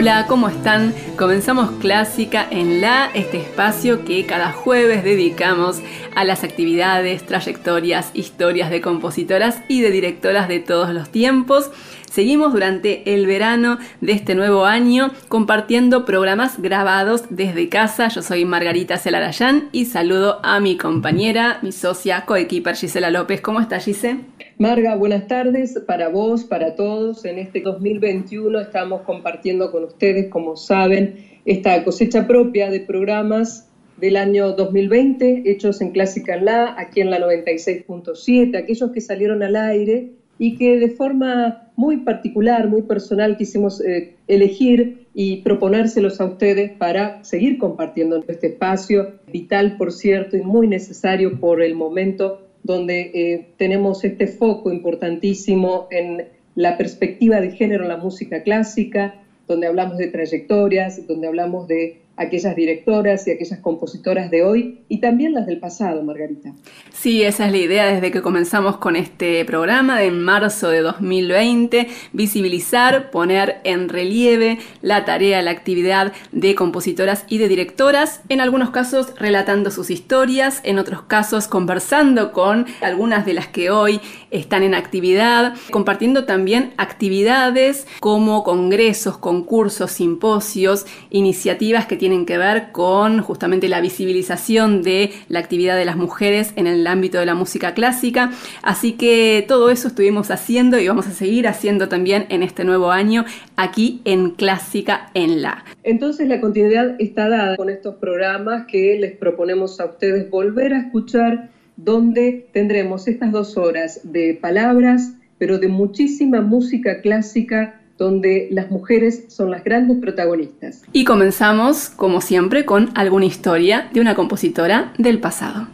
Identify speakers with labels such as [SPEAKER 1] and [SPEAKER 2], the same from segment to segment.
[SPEAKER 1] Hola, ¿cómo están? Comenzamos Clásica en La, este espacio que cada jueves dedicamos a las actividades, trayectorias, historias de compositoras y de directoras de todos los tiempos. Seguimos durante el verano de este nuevo año compartiendo programas grabados desde casa. Yo soy Margarita Celarayán y saludo a mi compañera, mi socia, coequiper Gisela López. ¿Cómo está Gise?
[SPEAKER 2] Marga, buenas tardes para vos, para todos. En este 2021 estamos compartiendo con ustedes, como saben, esta cosecha propia de programas del año 2020, hechos en Clásica La, aquí en la 96.7, aquellos que salieron al aire y que de forma muy particular, muy personal, quisimos eh, elegir y proponérselos a ustedes para seguir compartiendo este espacio, vital, por cierto, y muy necesario por el momento donde eh, tenemos este foco importantísimo en la perspectiva de género en la música clásica, donde hablamos de trayectorias, donde hablamos de aquellas directoras y aquellas compositoras de hoy y también las del pasado, Margarita.
[SPEAKER 1] Sí, esa es la idea desde que comenzamos con este programa de en marzo de 2020, visibilizar, poner en relieve la tarea, la actividad de compositoras y de directoras, en algunos casos relatando sus historias, en otros casos conversando con algunas de las que hoy están en actividad, compartiendo también actividades como congresos, concursos, simposios, iniciativas que tienen tienen que ver con justamente la visibilización de la actividad de las mujeres en el ámbito de la música clásica. Así que todo eso estuvimos haciendo y vamos a seguir haciendo también en este nuevo año aquí en Clásica en la.
[SPEAKER 2] Entonces la continuidad está dada con estos programas que les proponemos a ustedes volver a escuchar donde tendremos estas dos horas de palabras, pero de muchísima música clásica donde las mujeres son las grandes protagonistas.
[SPEAKER 1] Y comenzamos, como siempre, con alguna historia de una compositora del pasado.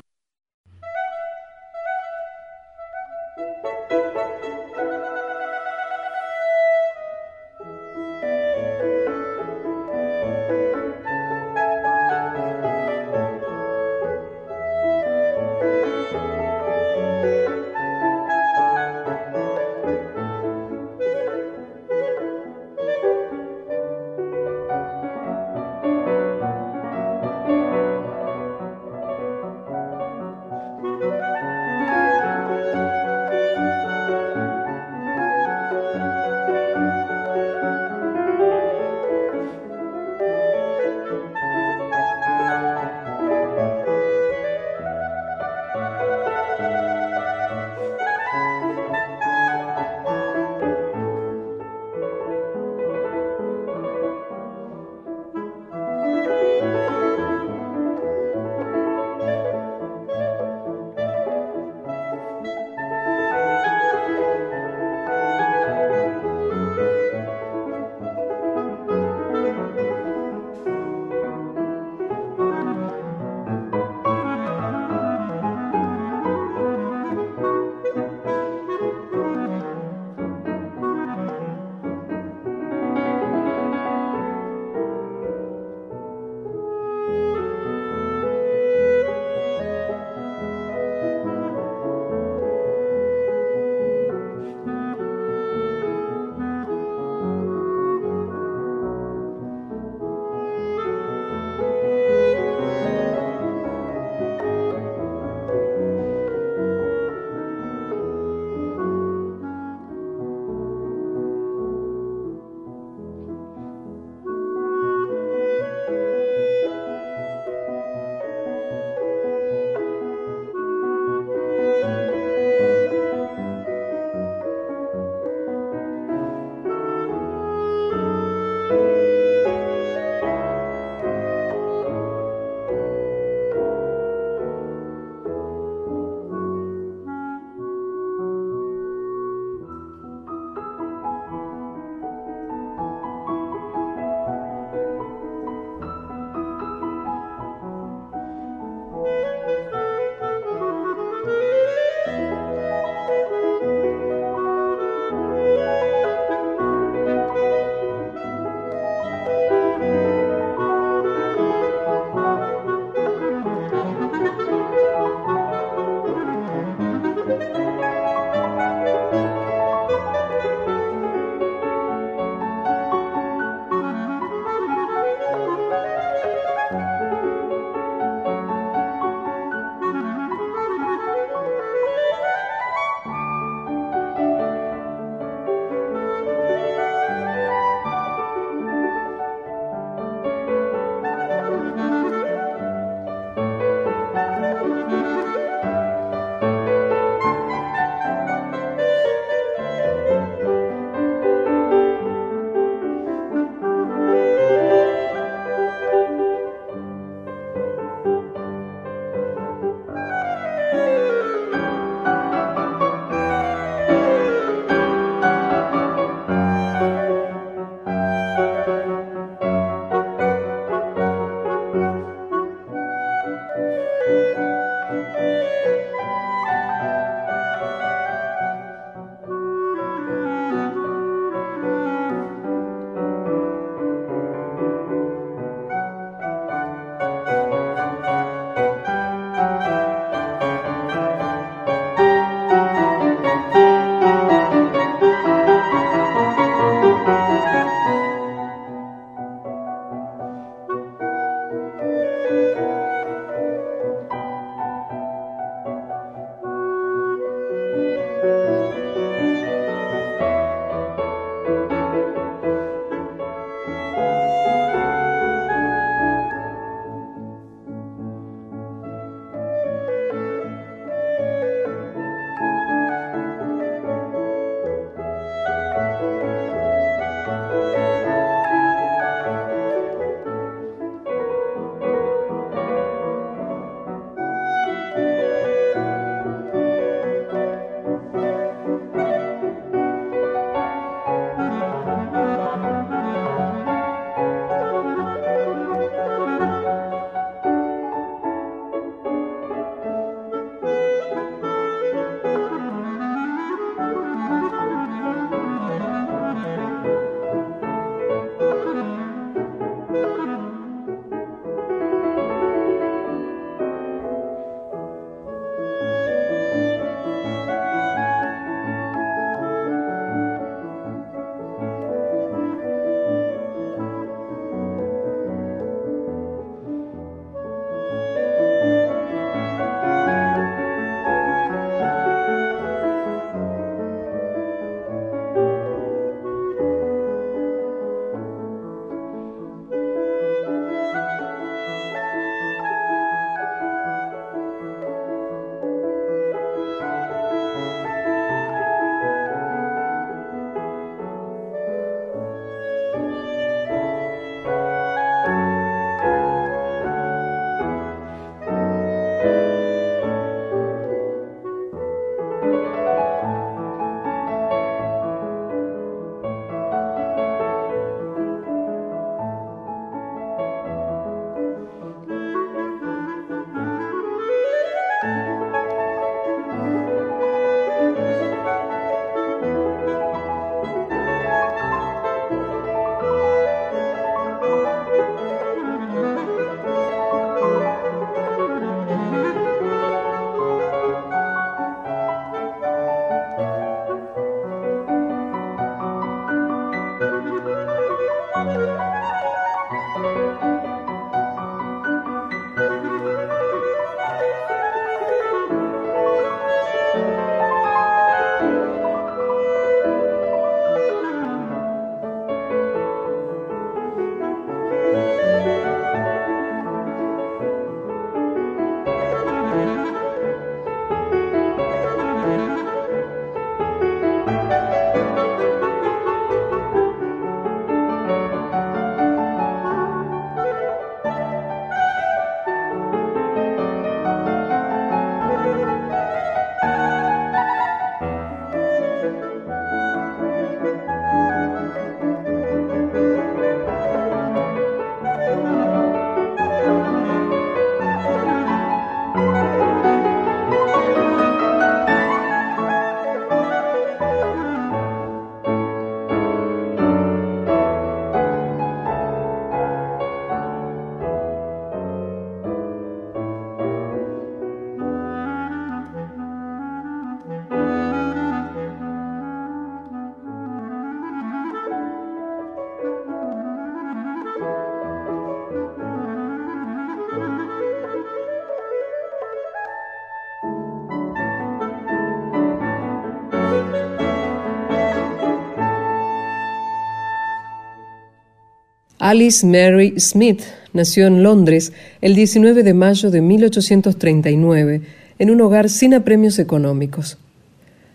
[SPEAKER 2] Alice Mary Smith nació en Londres el 19 de mayo de 1839 en un hogar sin apremios económicos.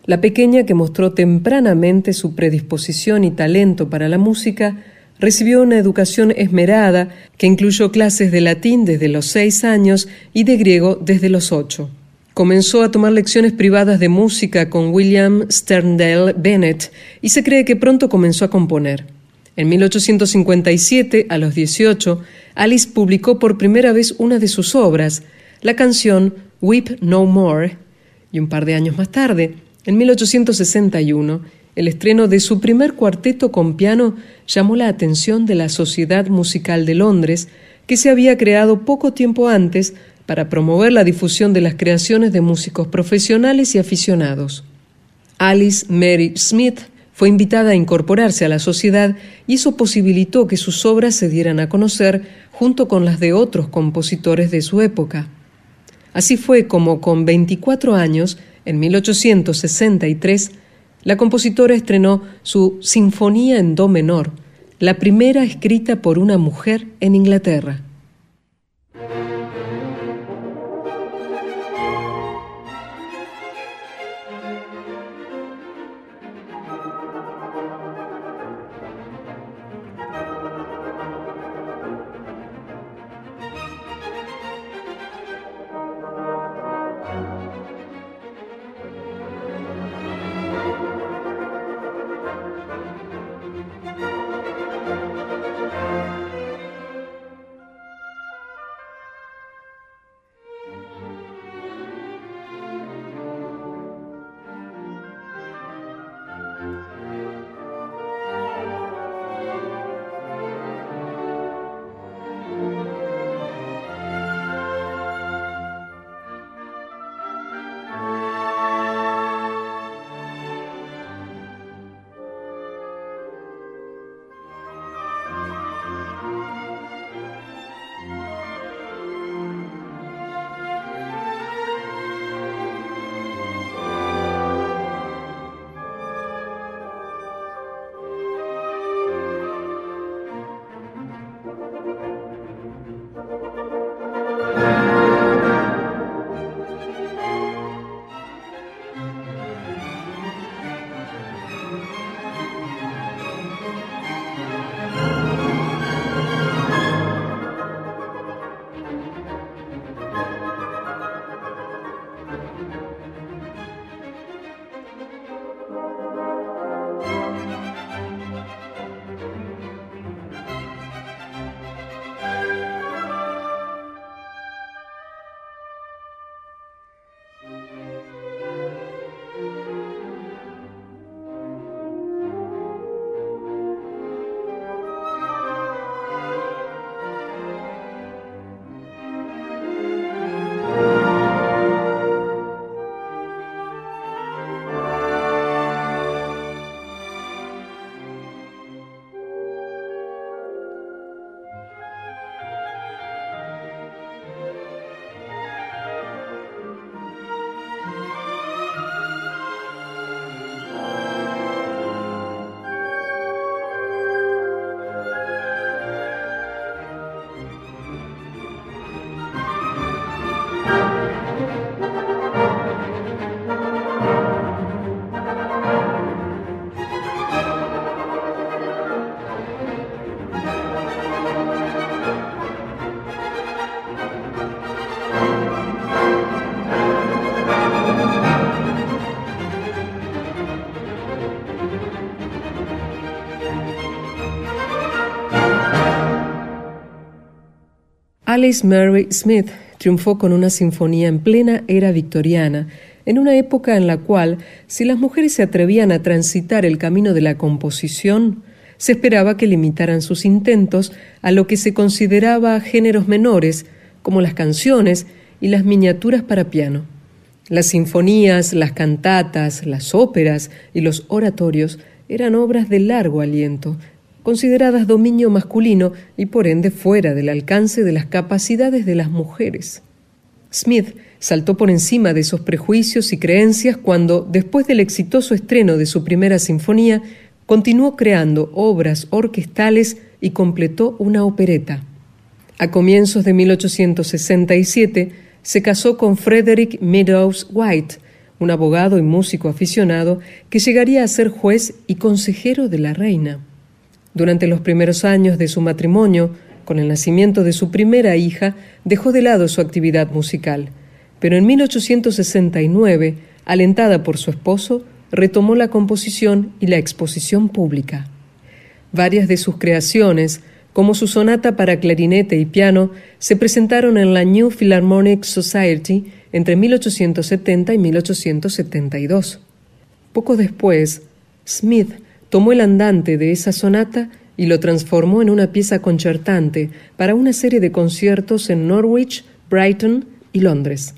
[SPEAKER 2] La pequeña que mostró tempranamente su predisposición y talento para la música recibió una educación esmerada que incluyó clases de latín desde los seis años y de griego desde los ocho. Comenzó a tomar lecciones privadas de música con William Sterndale Bennett y se cree que pronto comenzó a componer. En 1857, a los 18, Alice publicó por primera vez una de sus obras, la canción Weep No More, y un par de años más tarde, en 1861, el estreno de su primer cuarteto con piano llamó la atención de la Sociedad Musical de Londres, que se había creado poco tiempo antes para promover la difusión de las creaciones de músicos profesionales y aficionados. Alice Mary Smith fue invitada a incorporarse a la sociedad y eso posibilitó que sus obras se dieran a conocer junto con las de otros compositores de su época. Así fue como con 24 años, en 1863, la compositora estrenó su Sinfonía en Do menor, la primera escrita por una mujer en Inglaterra. Alice Mary Smith triunfó con una sinfonía en plena era victoriana, en una época en la cual, si las mujeres se atrevían a transitar el camino de la composición, se esperaba que limitaran sus intentos a lo que se consideraba géneros menores, como las canciones y las miniaturas para piano. Las sinfonías, las cantatas, las óperas y los oratorios eran obras de largo aliento, consideradas dominio masculino y por ende fuera del alcance de las capacidades de las mujeres. Smith saltó por encima de esos prejuicios y creencias cuando, después del exitoso estreno de su primera sinfonía, continuó creando obras orquestales y completó una opereta. A comienzos de 1867 se casó con Frederick Meadows White, un abogado y músico aficionado que llegaría a ser juez y consejero de la reina. Durante los primeros años de su matrimonio, con el nacimiento de su primera hija, dejó de lado su actividad musical, pero en 1869, alentada por su esposo, retomó la composición y la exposición pública. Varias de sus creaciones, como su sonata para clarinete y piano, se presentaron en la New Philharmonic Society entre 1870 y 1872. Poco después, Smith tomó el andante de esa sonata y lo transformó en una pieza concertante para una serie de conciertos en Norwich, Brighton y Londres.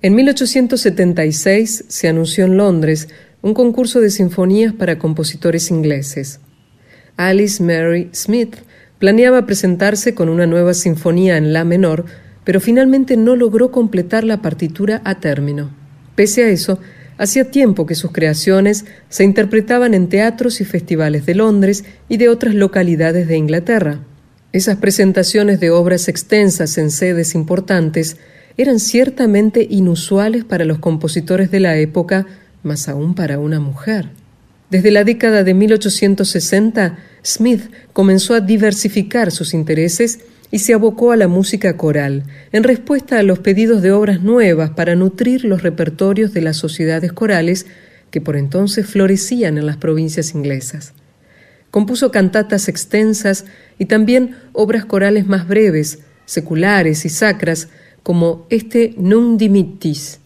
[SPEAKER 2] En 1876 se anunció en Londres un concurso de sinfonías para compositores ingleses. Alice Mary Smith planeaba presentarse con una nueva sinfonía en La menor, pero finalmente no logró completar la partitura a término. Pese a eso, hacía tiempo que sus creaciones se interpretaban en teatros y festivales de Londres y de otras localidades de Inglaterra. Esas presentaciones de obras extensas en sedes importantes eran ciertamente inusuales para los compositores de la época, más aún para una mujer. Desde la década de 1860, Smith comenzó a diversificar sus intereses y se abocó a la música coral, en respuesta a los pedidos de obras nuevas para nutrir los repertorios de las sociedades corales que por entonces florecían en las provincias inglesas. Compuso cantatas extensas y también obras corales más breves, seculares y sacras, como este Num dimittis,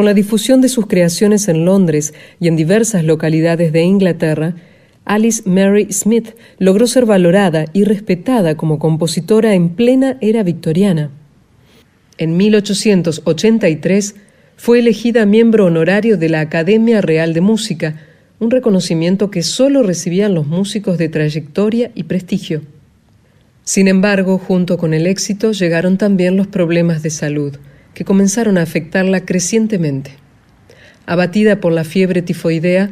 [SPEAKER 2] Con la difusión de sus creaciones en Londres y en diversas localidades de Inglaterra, Alice Mary Smith logró ser valorada y respetada como compositora en plena era victoriana. En 1883 fue elegida miembro honorario de la Academia Real de Música, un reconocimiento que solo recibían los músicos de trayectoria y prestigio. Sin embargo, junto con el éxito llegaron también los problemas de salud que comenzaron a afectarla crecientemente. Abatida por la fiebre tifoidea,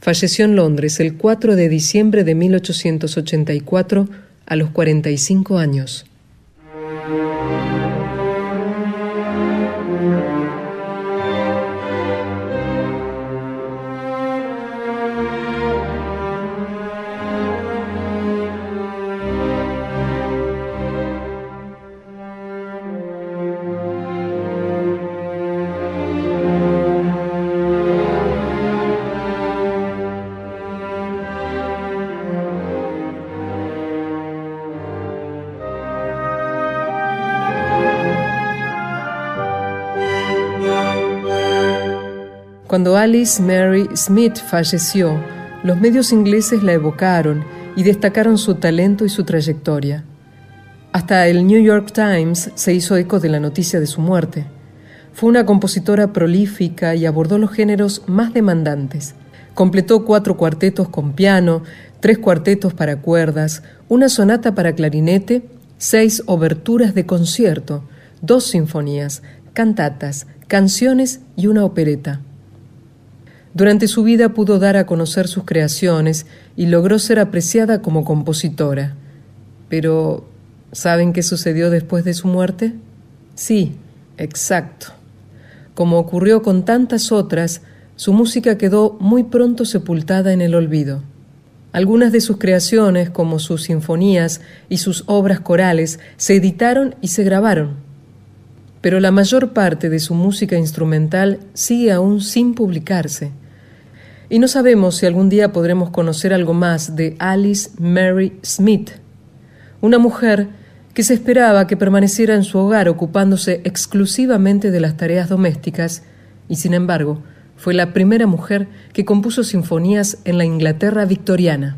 [SPEAKER 2] falleció en Londres el 4 de diciembre de 1884 a los 45 años. Cuando Alice Mary Smith falleció, los medios ingleses la evocaron y destacaron su talento y su trayectoria. Hasta el New York Times se hizo eco de la noticia de su muerte. Fue una compositora prolífica y abordó los géneros más demandantes. Completó cuatro cuartetos con piano, tres cuartetos para cuerdas, una sonata para clarinete, seis oberturas de concierto, dos sinfonías, cantatas, canciones y una opereta. Durante su vida pudo dar a conocer sus creaciones y logró ser apreciada como compositora. Pero, ¿saben qué sucedió después de su muerte? Sí, exacto. Como ocurrió con tantas otras, su música quedó muy pronto sepultada en el olvido. Algunas de sus creaciones, como sus sinfonías y sus obras corales, se editaron y se grabaron, pero la mayor parte de su música instrumental sigue aún sin publicarse y no sabemos si algún día podremos conocer algo más de Alice Mary Smith, una mujer que se esperaba que permaneciera en su hogar ocupándose exclusivamente de las tareas domésticas y sin embargo fue la primera mujer que compuso sinfonías en la Inglaterra victoriana.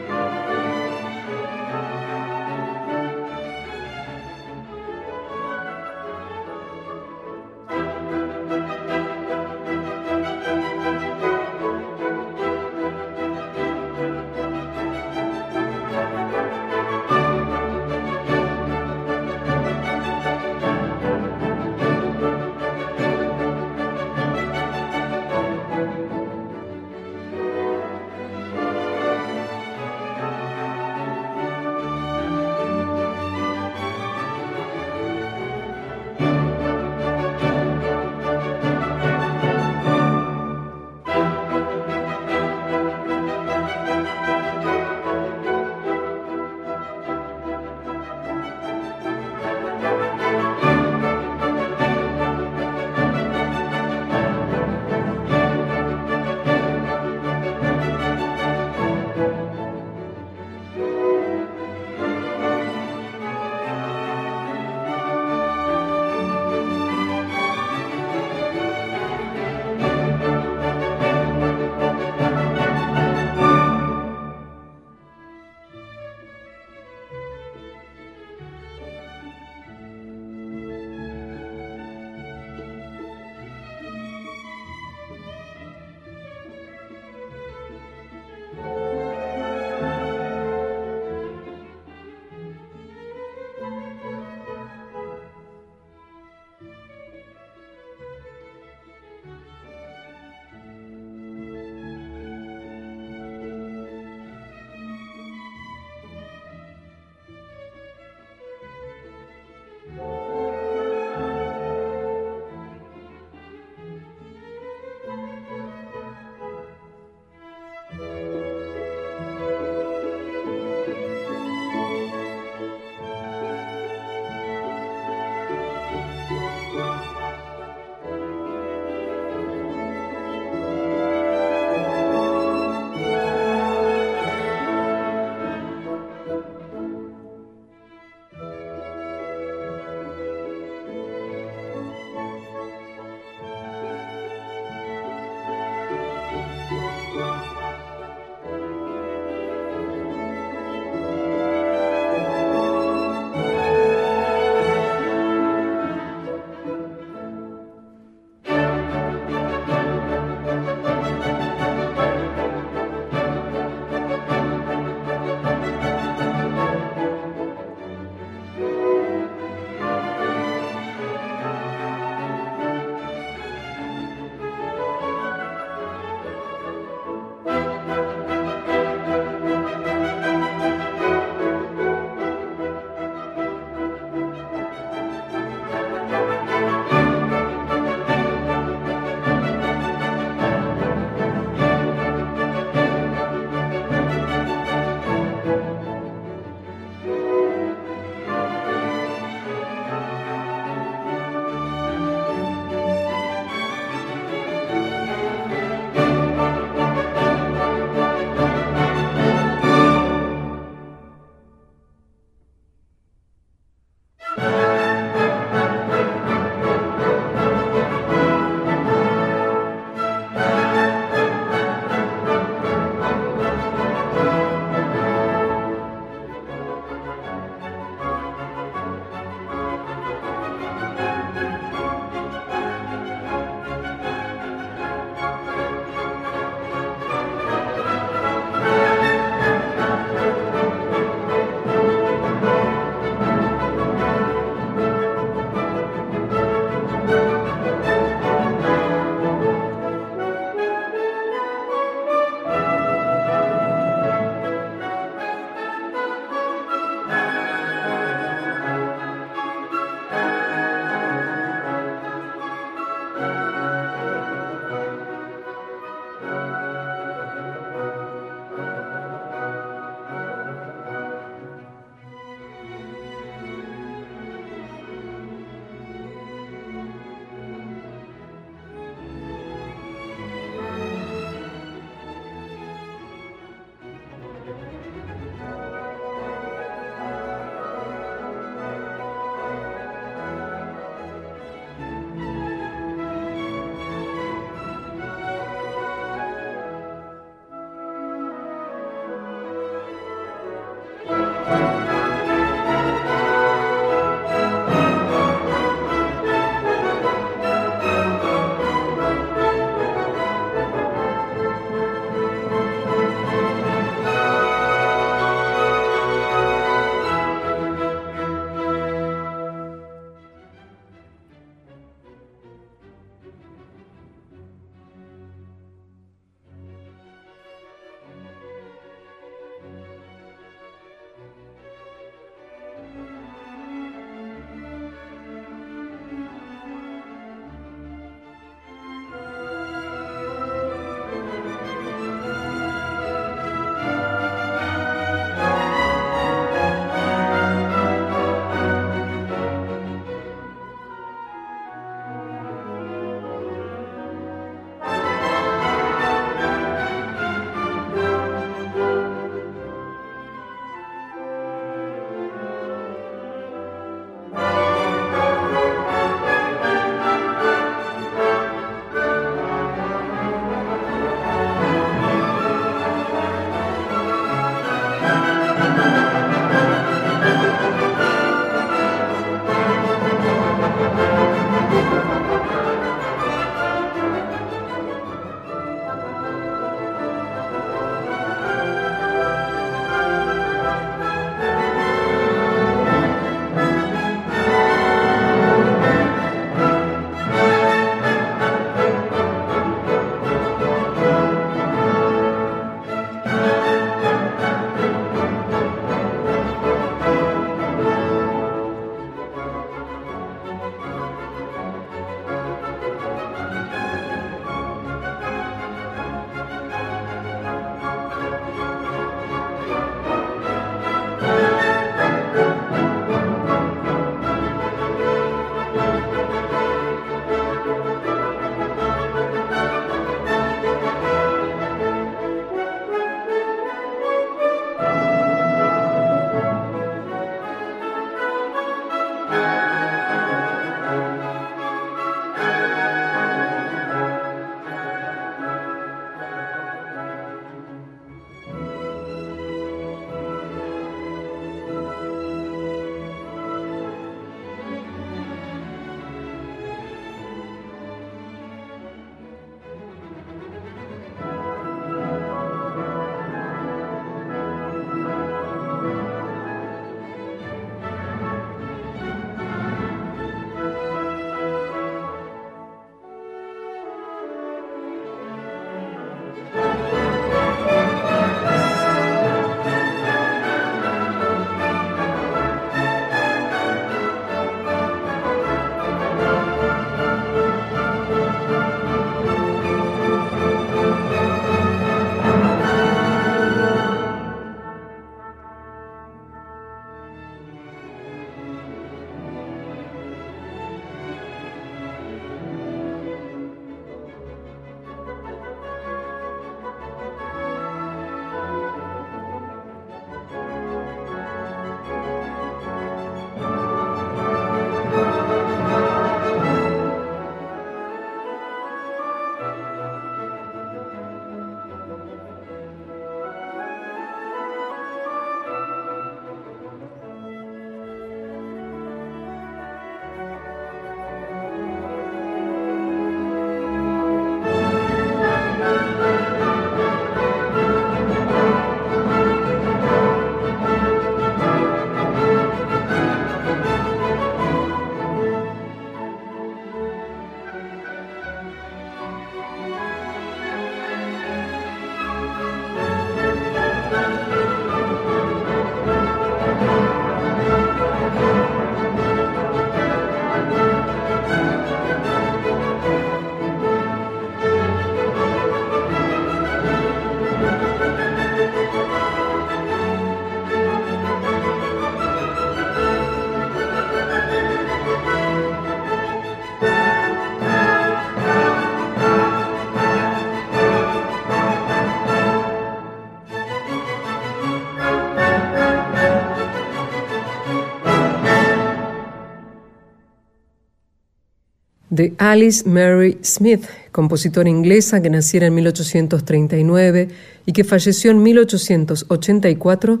[SPEAKER 2] De Alice Mary Smith, compositora inglesa que naciera en 1839 y que falleció en 1884,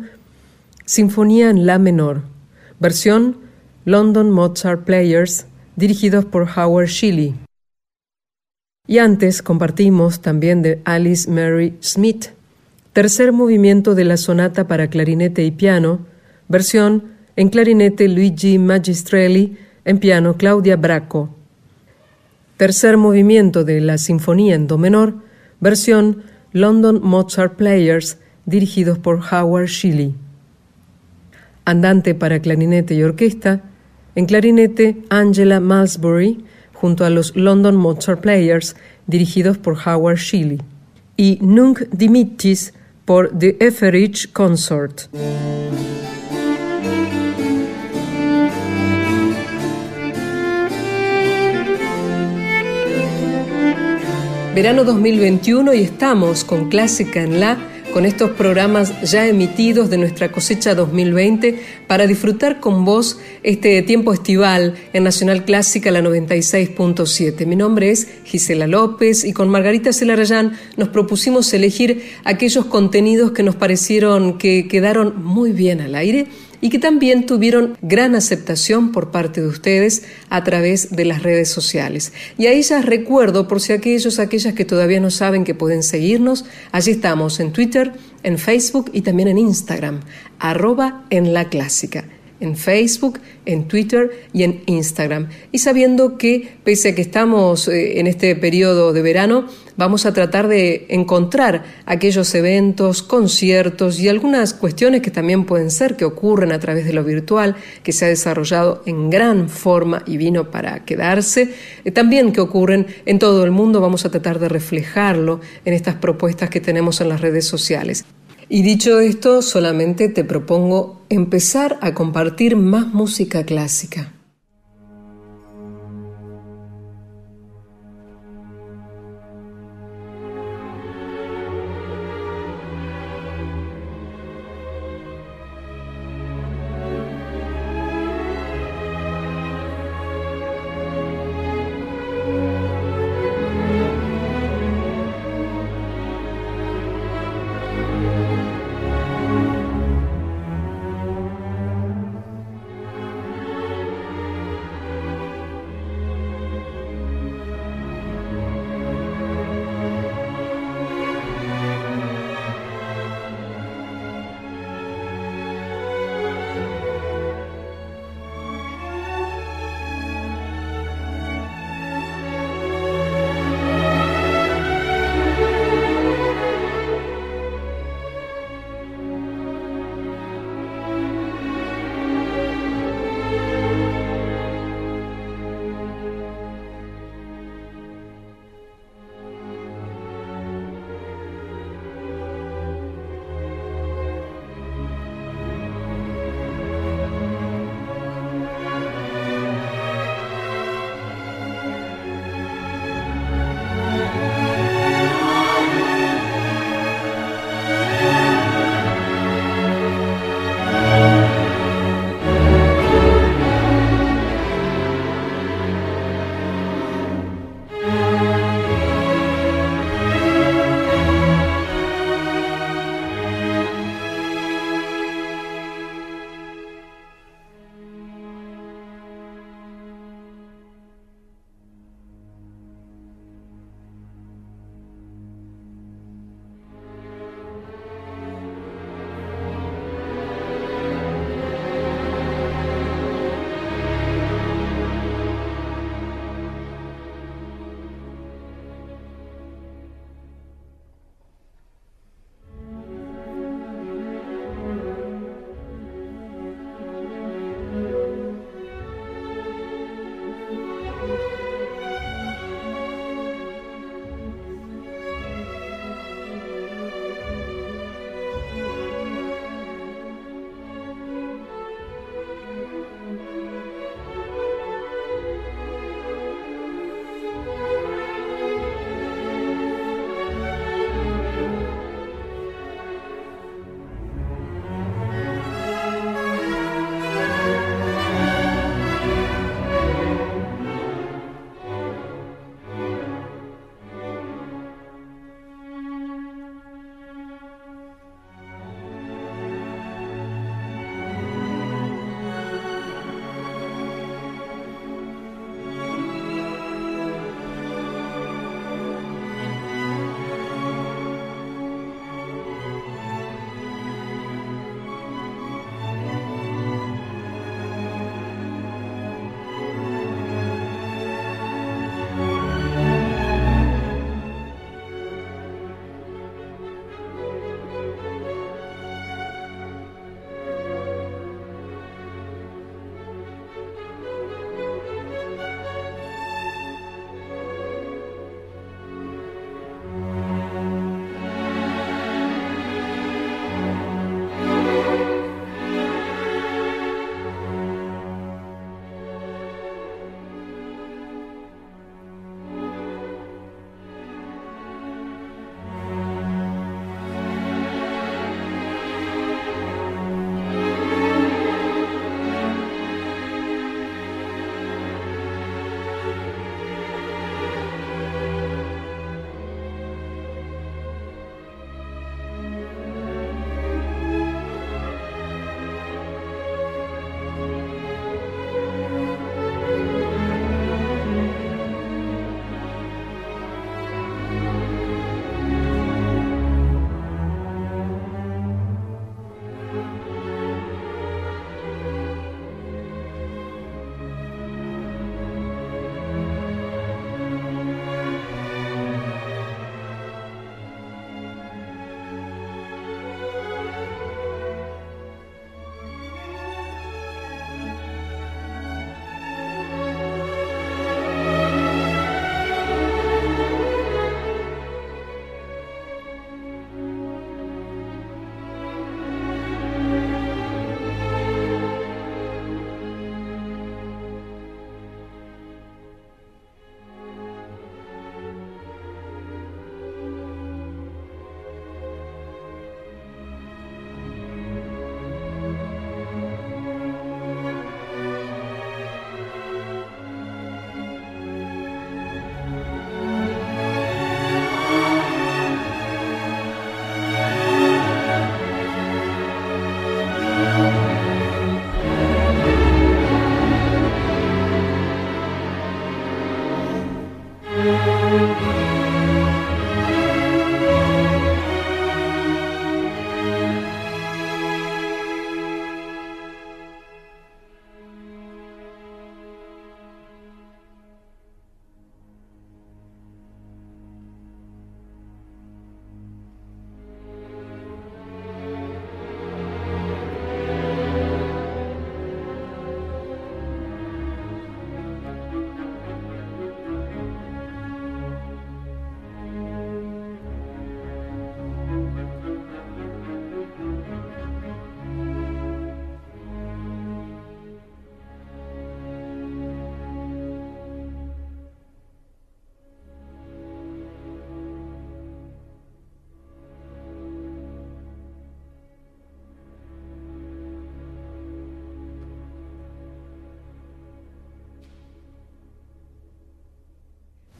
[SPEAKER 2] Sinfonía en La menor, versión London Mozart Players, dirigidos por Howard Shelley. Y antes compartimos también de Alice Mary Smith, tercer movimiento de la sonata para clarinete y piano, versión en clarinete Luigi Magistrelli, en piano Claudia Bracco. Tercer movimiento de la Sinfonía en Do menor, versión London Mozart Players, dirigidos por Howard Shelley. Andante para clarinete y orquesta, en clarinete Angela Malsbury, junto a los London Mozart Players, dirigidos por Howard Shelley. Y Nunc Dimittis por The Etheridge Consort. Verano 2021 y estamos con Clásica en La, con estos programas ya emitidos de nuestra cosecha 2020 para disfrutar con vos este tiempo estival en Nacional Clásica la 96.7. Mi nombre es Gisela López y con Margarita Celarayán nos propusimos elegir aquellos contenidos que nos parecieron que quedaron muy bien al aire y que también tuvieron gran aceptación por parte de ustedes a través de las redes sociales. Y ahí ya recuerdo, por si aquellos, aquellas que todavía no saben que pueden seguirnos, allí estamos en Twitter, en Facebook y también en Instagram, arroba en la clásica en Facebook, en Twitter y en Instagram. Y sabiendo que, pese a que estamos eh, en este periodo de verano, vamos a tratar de encontrar aquellos eventos, conciertos y algunas cuestiones que también pueden ser que ocurren a través de lo virtual, que se ha desarrollado en gran forma y vino para quedarse, eh, también que ocurren en todo el mundo, vamos a tratar de reflejarlo en estas propuestas que tenemos en las redes sociales. Y dicho esto, solamente te propongo empezar a compartir más música clásica.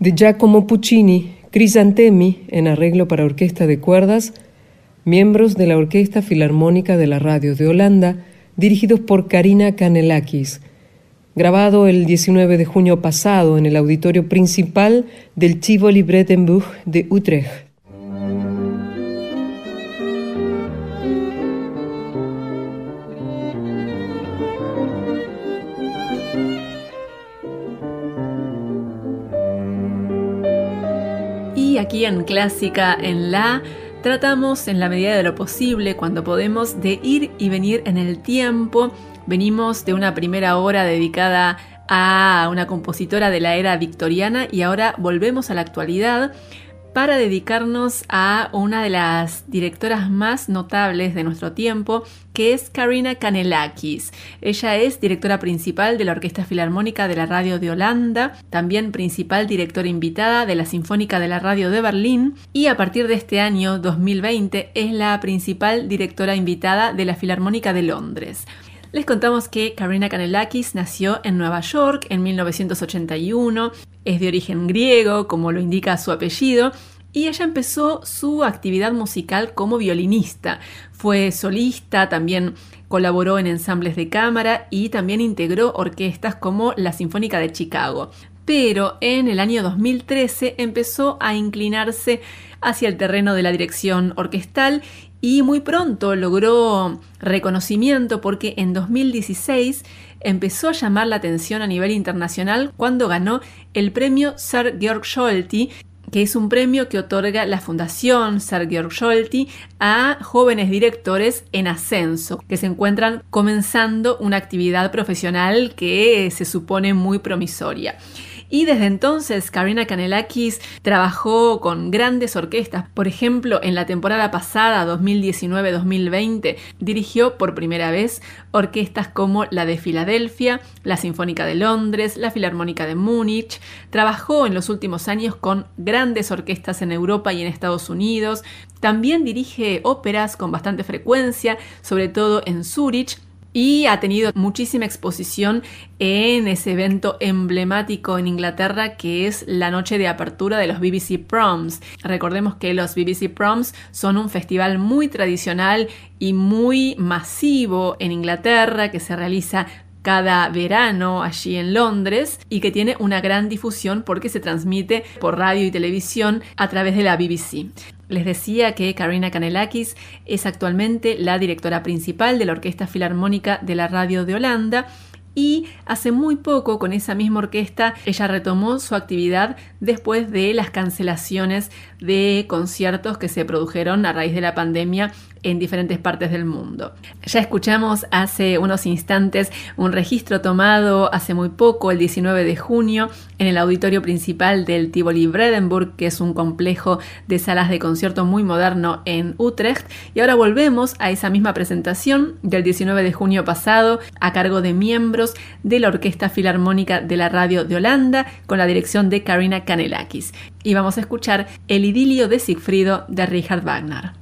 [SPEAKER 2] De Giacomo Puccini, Crisantemi, en arreglo para orquesta de cuerdas, miembros de la Orquesta Filarmónica de la Radio de Holanda, dirigidos por Karina Kanelakis, grabado el 19 de junio pasado en el auditorio principal del Tivoli Brettenburg de Utrecht.
[SPEAKER 1] En Clásica en La tratamos en la medida de lo posible, cuando podemos, de ir y venir en el tiempo. Venimos de una primera hora dedicada a una compositora de la era victoriana y ahora volvemos a la actualidad para dedicarnos a una de las directoras más notables de nuestro tiempo, que es Karina Kanelakis. Ella es directora principal de la Orquesta Filarmónica de la Radio de Holanda, también principal directora invitada de la Sinfónica de la Radio de Berlín y a partir de este año 2020 es la principal directora invitada de la Filarmónica de Londres. Les contamos que Karina Kanelakis nació en Nueva York en 1981, es de origen griego, como lo indica su apellido, y ella empezó su actividad musical como violinista. Fue solista, también colaboró en ensambles de cámara y también integró orquestas como la Sinfónica de Chicago. Pero en el año 2013 empezó a inclinarse hacia el terreno de la dirección orquestal y muy pronto logró reconocimiento porque en 2016 empezó a llamar la atención a nivel internacional cuando ganó el premio Sir Georg Scholti, que es un premio que otorga la Fundación Sir Georg Scholti a jóvenes directores en ascenso, que se encuentran comenzando una actividad profesional que se supone muy promisoria. Y desde entonces Karina Kanelakis trabajó con grandes orquestas. Por ejemplo, en la temporada pasada, 2019-2020, dirigió por primera vez orquestas como la de Filadelfia, la Sinfónica de Londres, la Filarmónica de Múnich. Trabajó en los últimos años con grandes orquestas en Europa y en Estados Unidos. También dirige óperas con bastante frecuencia, sobre todo en Zúrich y ha tenido muchísima exposición en ese evento emblemático en Inglaterra que es la noche de apertura de los BBC Proms. Recordemos que los BBC Proms son un festival muy tradicional y muy masivo en Inglaterra que se realiza cada verano allí en Londres y que tiene una gran difusión porque se transmite por radio y televisión a través de la BBC. Les decía que Karina Kanelakis es actualmente la directora principal de la Orquesta Filarmónica de la Radio de Holanda y hace muy poco con esa misma orquesta ella retomó su actividad después de las cancelaciones de conciertos que se produjeron a raíz de la pandemia en diferentes partes del mundo. Ya escuchamos hace unos instantes un registro tomado hace muy poco, el 19 de junio, en el auditorio principal del Tivoli Bredenburg, que es un complejo de salas de concierto muy moderno en Utrecht. Y ahora volvemos a esa misma presentación del 19 de junio pasado a cargo de miembros de la Orquesta Filarmónica de la Radio de Holanda con la dirección de Karina Kanelakis. Y vamos a escuchar el idilio de Sigfrido de Richard Wagner.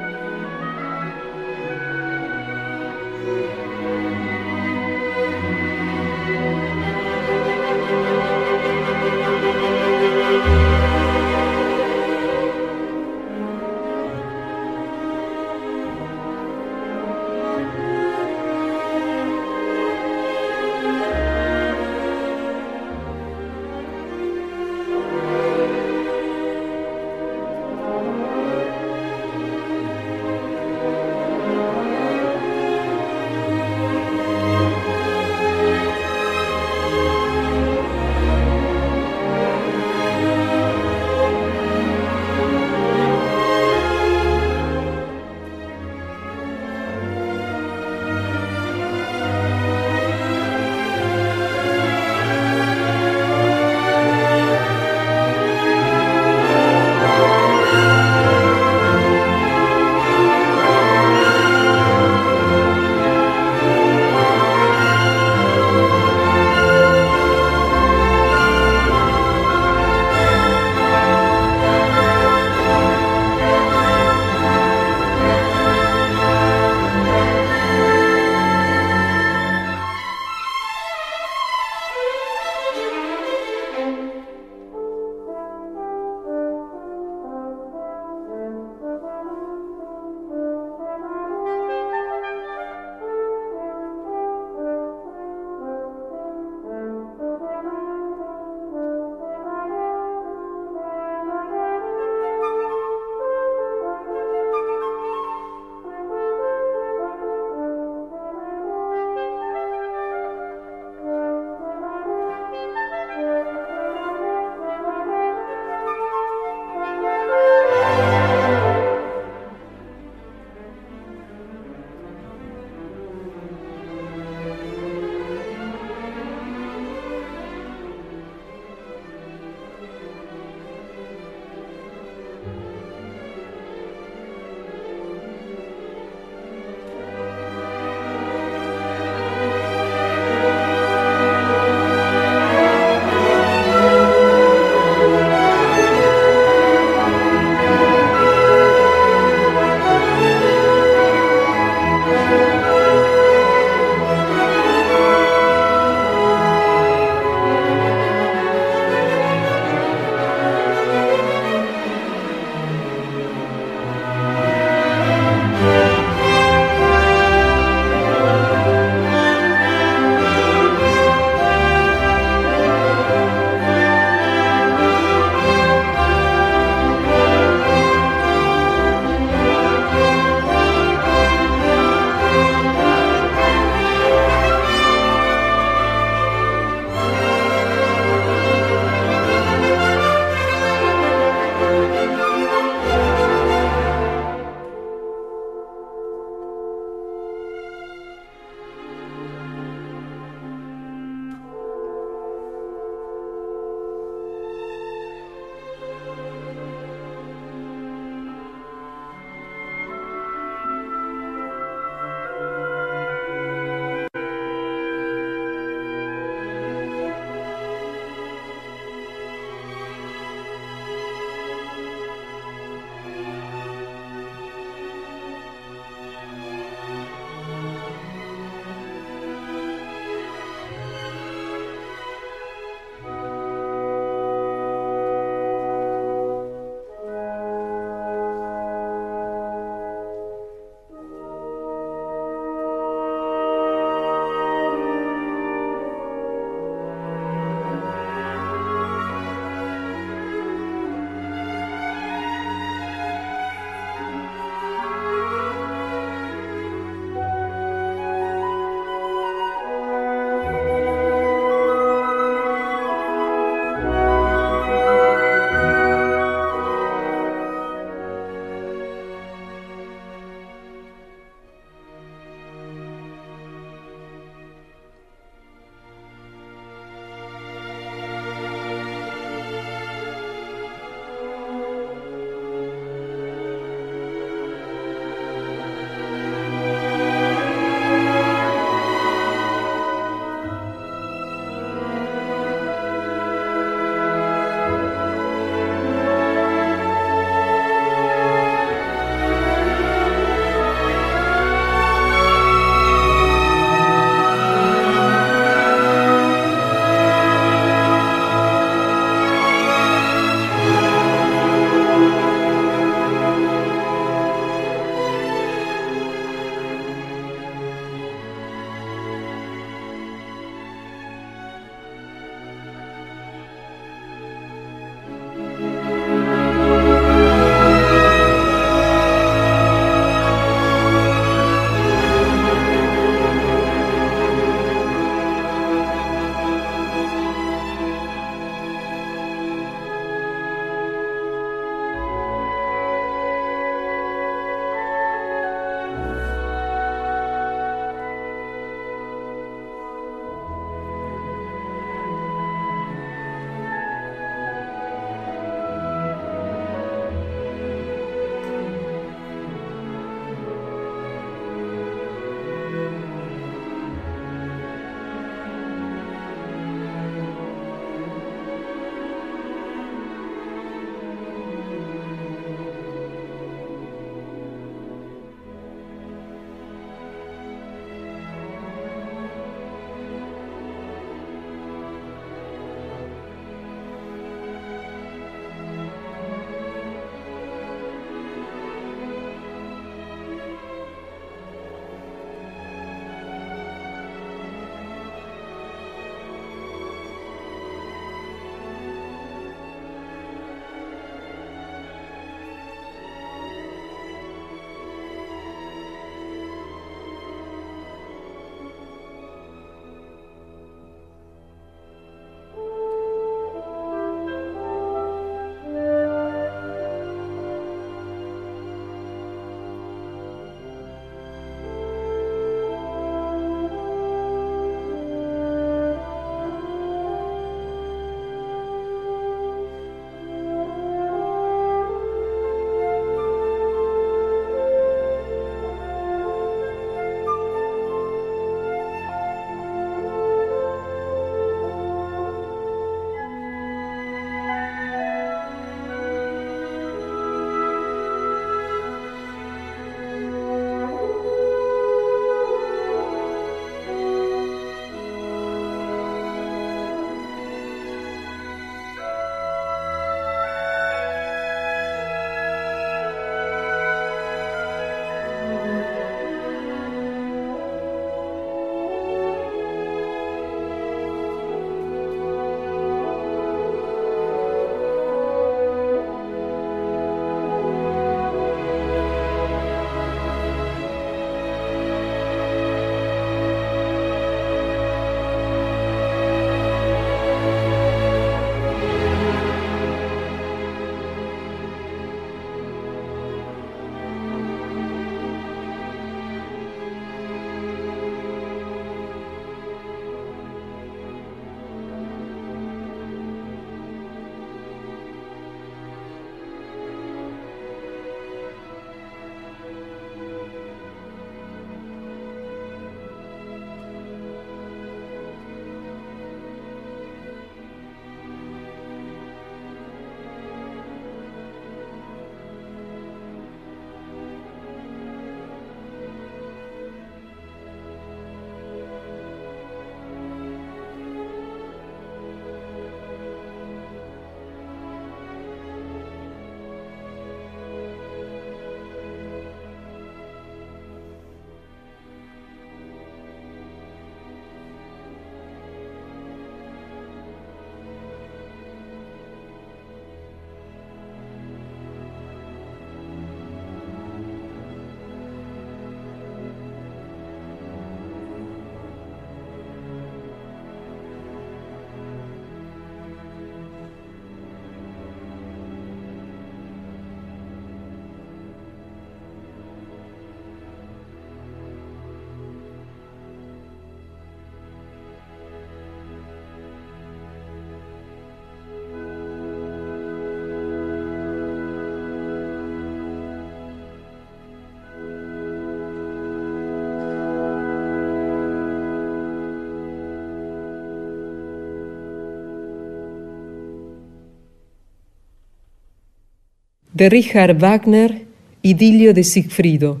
[SPEAKER 2] De Richard Wagner, Idilio de Sigfrido,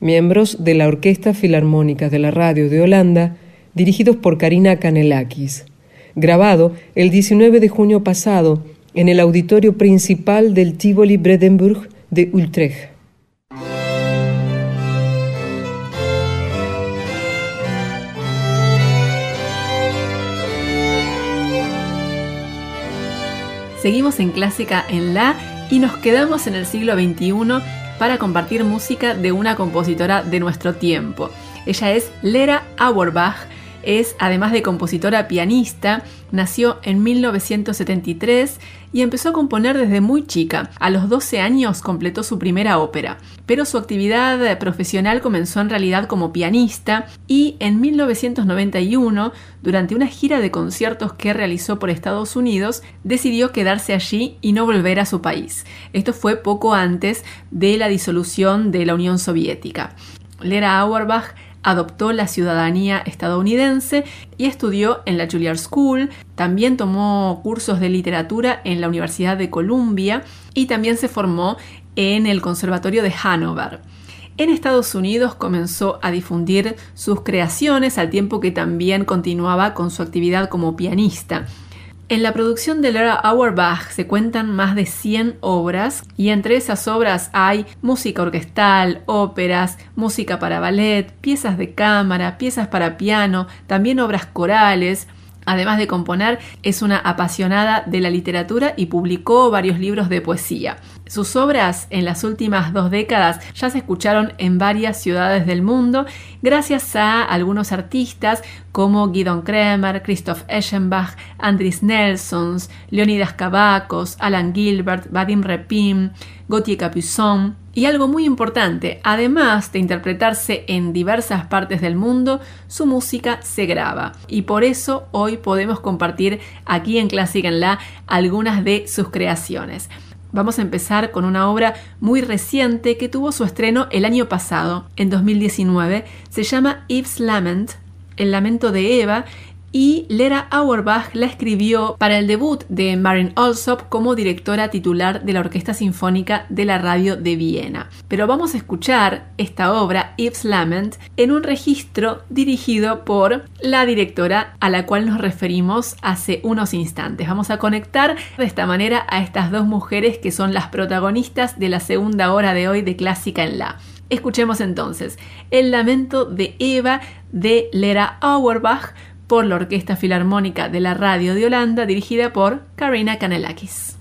[SPEAKER 2] miembros de la Orquesta Filarmónica de la Radio de Holanda, dirigidos por Karina Kanelakis, grabado el 19 de junio pasado en el auditorio principal del Tivoli Bredenburg de Utrecht.
[SPEAKER 1] Seguimos en Clásica en La y nos quedamos en el siglo XXI para compartir música de una compositora de nuestro tiempo. Ella es Lera Auerbach, es, además de compositora pianista, nació en 1973 y empezó a componer desde muy chica. A los 12 años completó su primera ópera, pero su actividad profesional comenzó en realidad como pianista y en 1991, durante una gira de conciertos que realizó por Estados Unidos, decidió quedarse allí y no volver a su país. Esto fue poco antes de la disolución de la Unión Soviética. Lera Auerbach adoptó la ciudadanía estadounidense y estudió en la Juilliard School, también tomó cursos de literatura en la Universidad de Columbia y también se formó en el Conservatorio de Hanover. En Estados Unidos comenzó a difundir sus creaciones al tiempo que también continuaba con su actividad como pianista. En la producción de Lara Auerbach se cuentan más de 100 obras y entre esas obras hay música orquestal, óperas, música para ballet, piezas de cámara, piezas para piano, también obras corales, Además de componer, es una apasionada de la literatura y publicó varios libros de poesía. Sus obras en las últimas dos décadas ya se escucharon en varias ciudades del mundo gracias a algunos artistas como Guidon Kremer, Christoph Eschenbach, Andris Nelsons, Leonidas Cavacos, Alan Gilbert, Vadim Repin, Gauthier Capuçon, y algo muy importante, además de interpretarse en diversas partes del mundo, su música se graba. Y por eso hoy podemos compartir aquí en Clásica en La algunas de sus creaciones. Vamos a empezar con una obra muy reciente que tuvo su estreno el año pasado, en 2019. Se llama Eve's Lament, el lamento de Eva, y Lera Auerbach la escribió para el debut de Marin Alsop como directora titular de la Orquesta Sinfónica de la Radio de Viena. Pero vamos a escuchar esta obra, Yves Lament, en un registro dirigido por la directora a la cual nos referimos hace unos instantes. Vamos a conectar de esta manera a estas dos mujeres que son las protagonistas de la segunda hora de hoy de Clásica en La. Escuchemos entonces el lamento de Eva de Lera Auerbach por la Orquesta Filarmónica de la Radio de Holanda dirigida por Karina Kanelakis.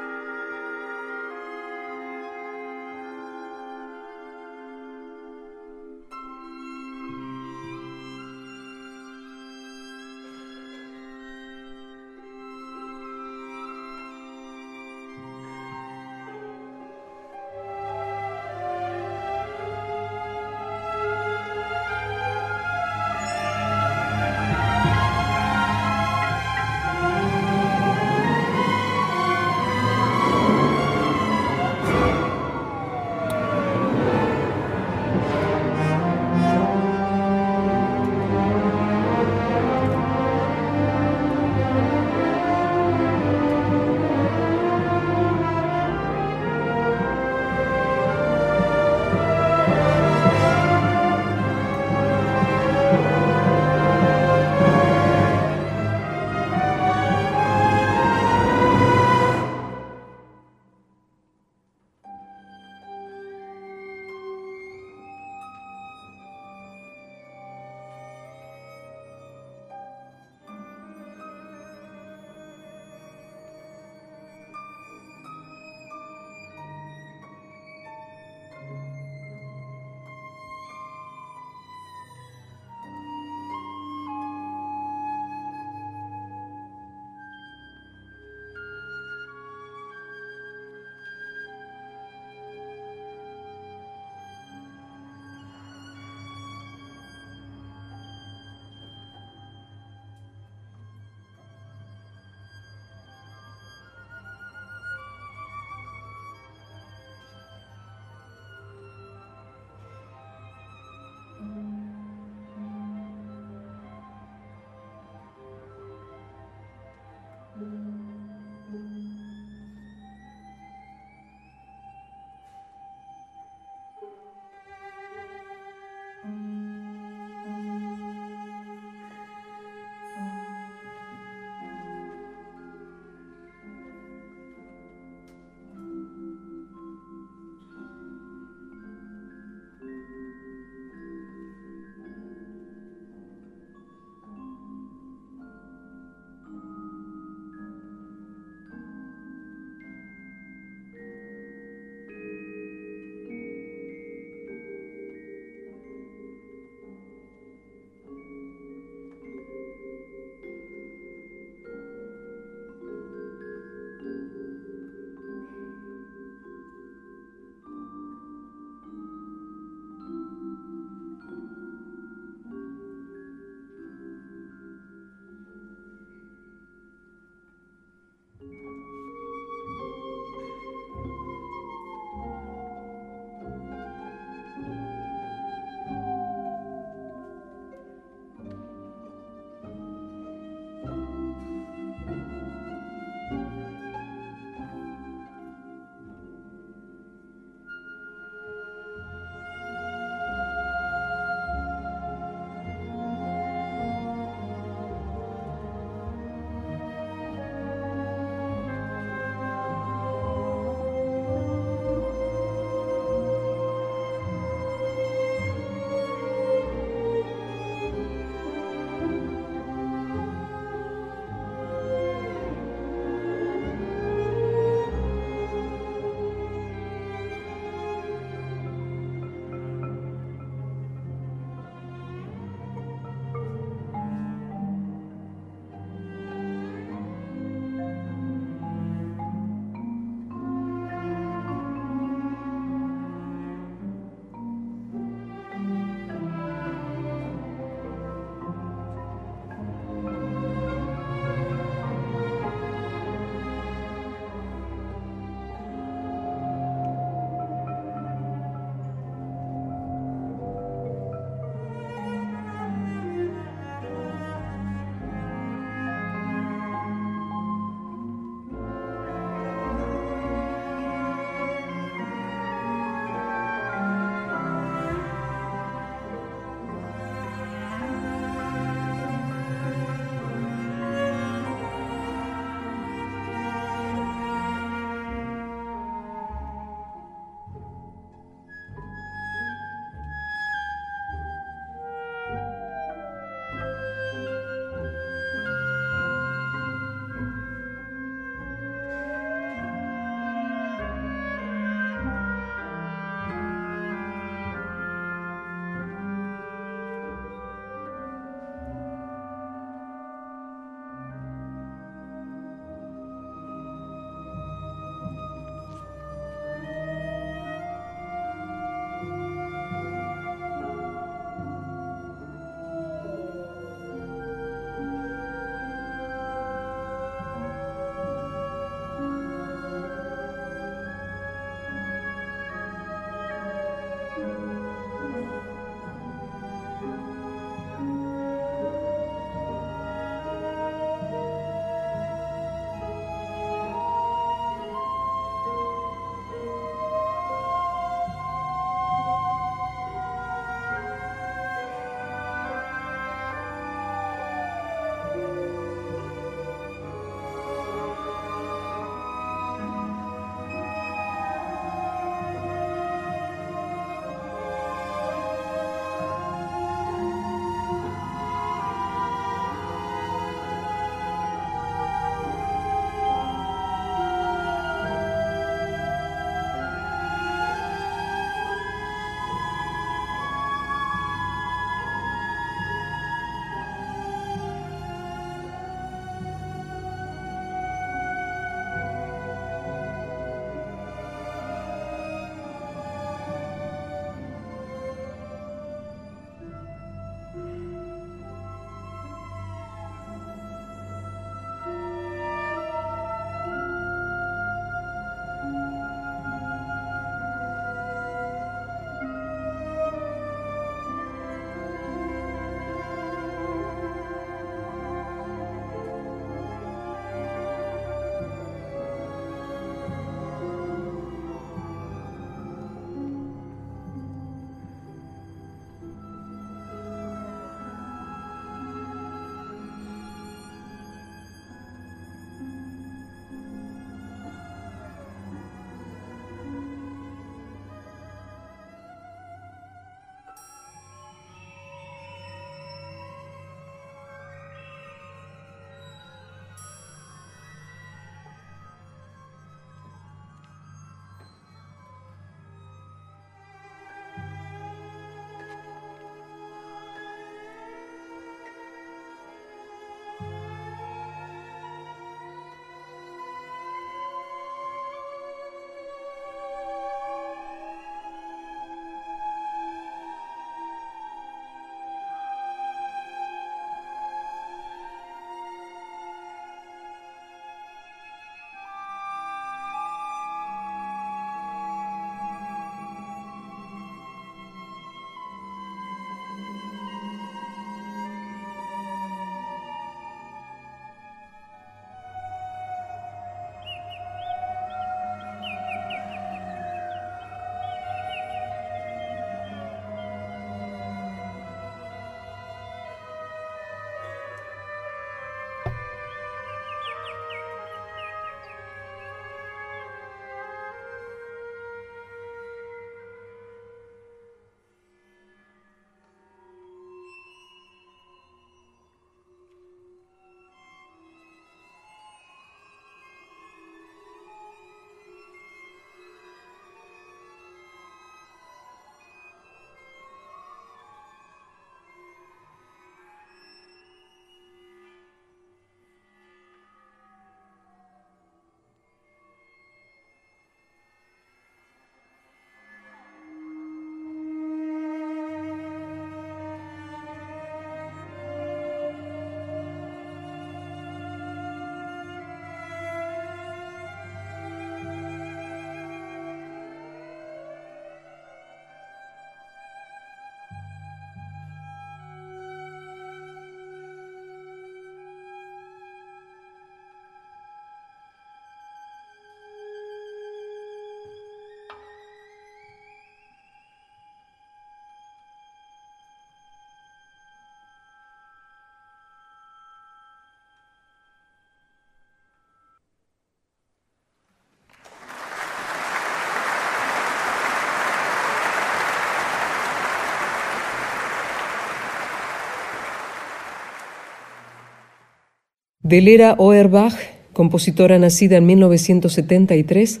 [SPEAKER 2] Delera Oerbach, compositora nacida en 1973,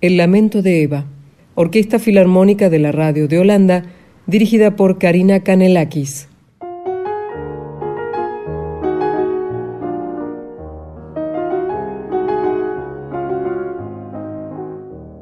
[SPEAKER 2] El Lamento de Eva, Orquesta Filarmónica de la Radio de Holanda, dirigida por Karina Kanelakis.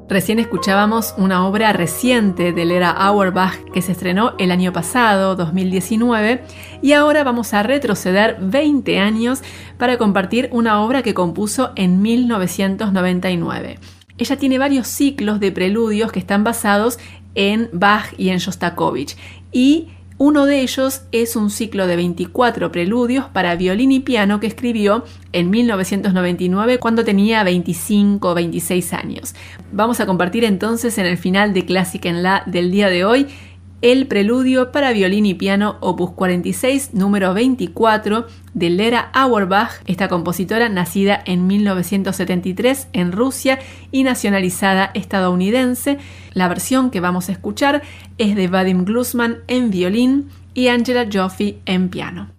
[SPEAKER 1] Recién escuchábamos una obra reciente de Lera Auerbach que se estrenó el año pasado, 2019, y ahora vamos a retroceder 20 años para compartir una obra que compuso en 1999. Ella tiene varios ciclos de preludios que están basados en Bach y en Shostakovich, y uno de ellos es un ciclo de 24 preludios para violín y piano que escribió en 1999 cuando tenía 25 o 26 años. Vamos a compartir entonces en el final de Clásica en La del día de hoy el preludio para violín y piano opus 46 número 24 de Lera Auerbach, esta compositora nacida en 1973 en Rusia y nacionalizada estadounidense. La versión que vamos a escuchar es de Vadim Glusman en violín y Angela Joffe en piano.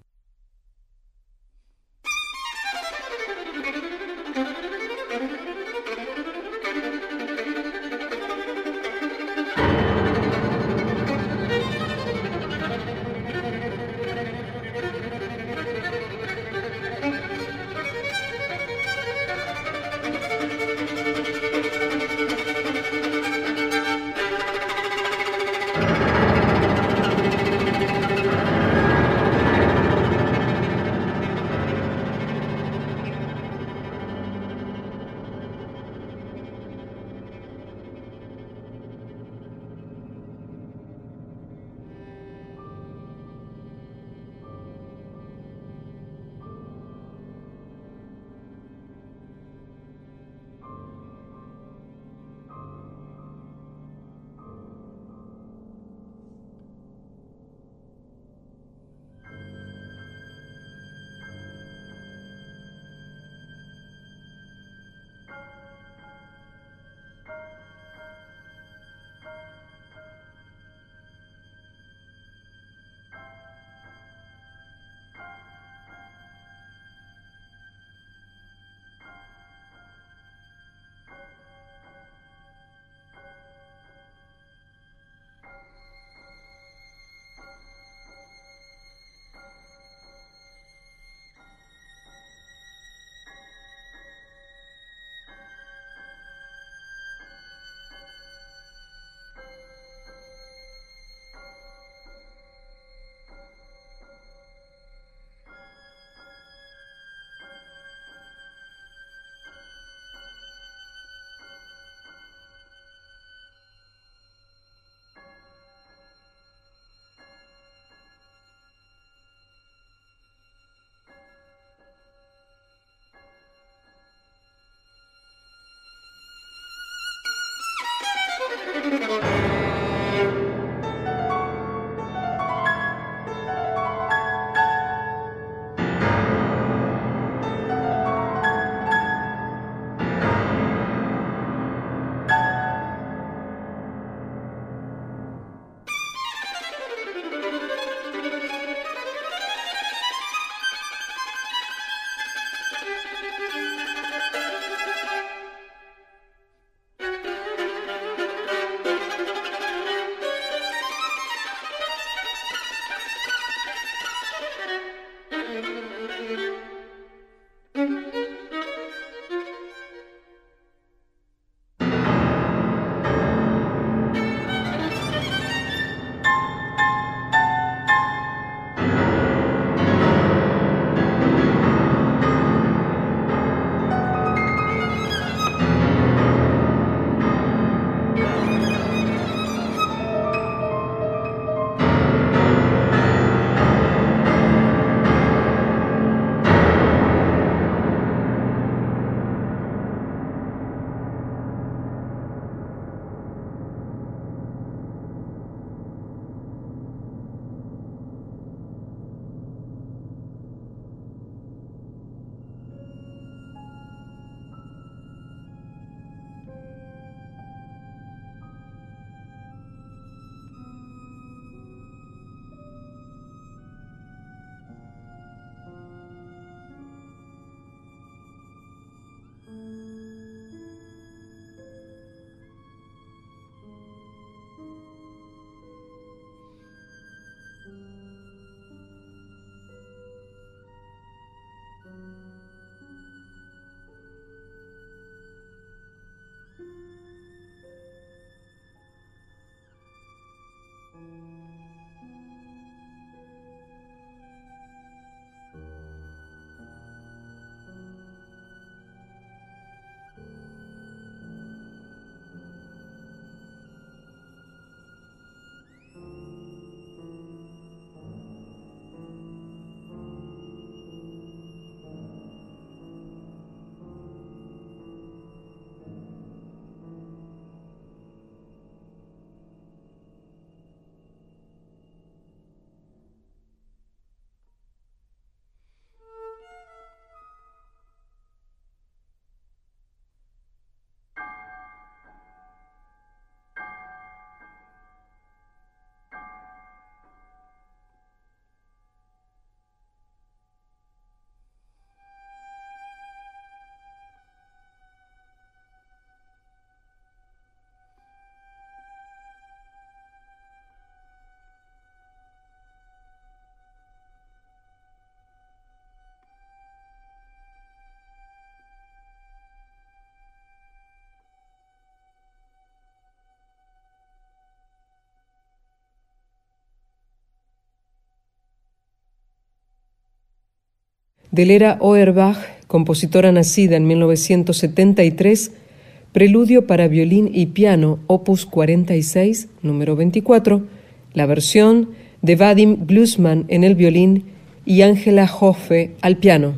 [SPEAKER 3] Delera Oerbach, compositora nacida en 1973, Preludio para violín y piano, opus 46, número 24, la versión de Vadim Glusman en el violín y Ángela Hoffe al piano.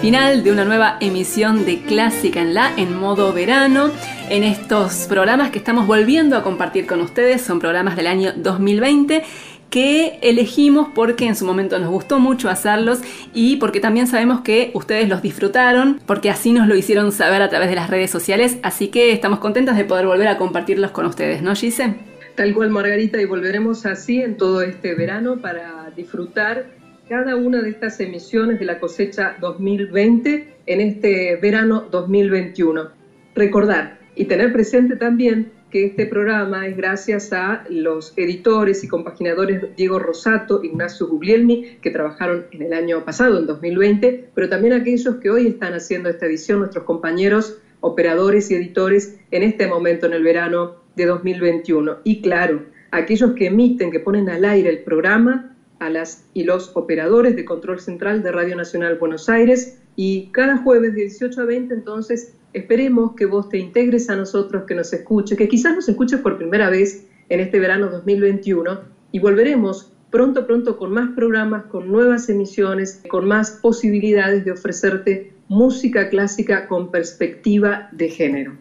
[SPEAKER 1] Final de una nueva emisión de Clásica en la en modo verano en estos programas que estamos volviendo a compartir con ustedes. Son programas del año 2020 que elegimos porque en su momento nos gustó mucho hacerlos y porque también sabemos que ustedes los disfrutaron, porque así nos lo hicieron saber a través de las redes sociales, así que estamos contentas de poder volver a compartirlos con ustedes, ¿no, Gise?
[SPEAKER 2] Tal cual, Margarita, y volveremos así en todo este verano para disfrutar cada una de estas emisiones de la cosecha 2020 en este verano 2021. Recordar, y tener presente también que este programa es gracias a los editores y compaginadores Diego Rosato, Ignacio Guglielmi, que trabajaron en el año pasado, en 2020, pero también aquellos que hoy están haciendo esta edición, nuestros compañeros operadores y editores en este momento, en el verano de 2021. Y claro, aquellos que emiten, que ponen al aire el programa, a las y los operadores de control central de Radio Nacional Buenos Aires, y cada jueves de 18 a 20 entonces Esperemos que vos te integres a nosotros, que nos escuches, que quizás nos escuches por primera vez en este verano 2021 y volveremos pronto, pronto con más programas, con nuevas emisiones, con más posibilidades de ofrecerte música clásica con perspectiva de género.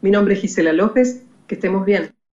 [SPEAKER 2] Mi nombre es Gisela López, que estemos bien.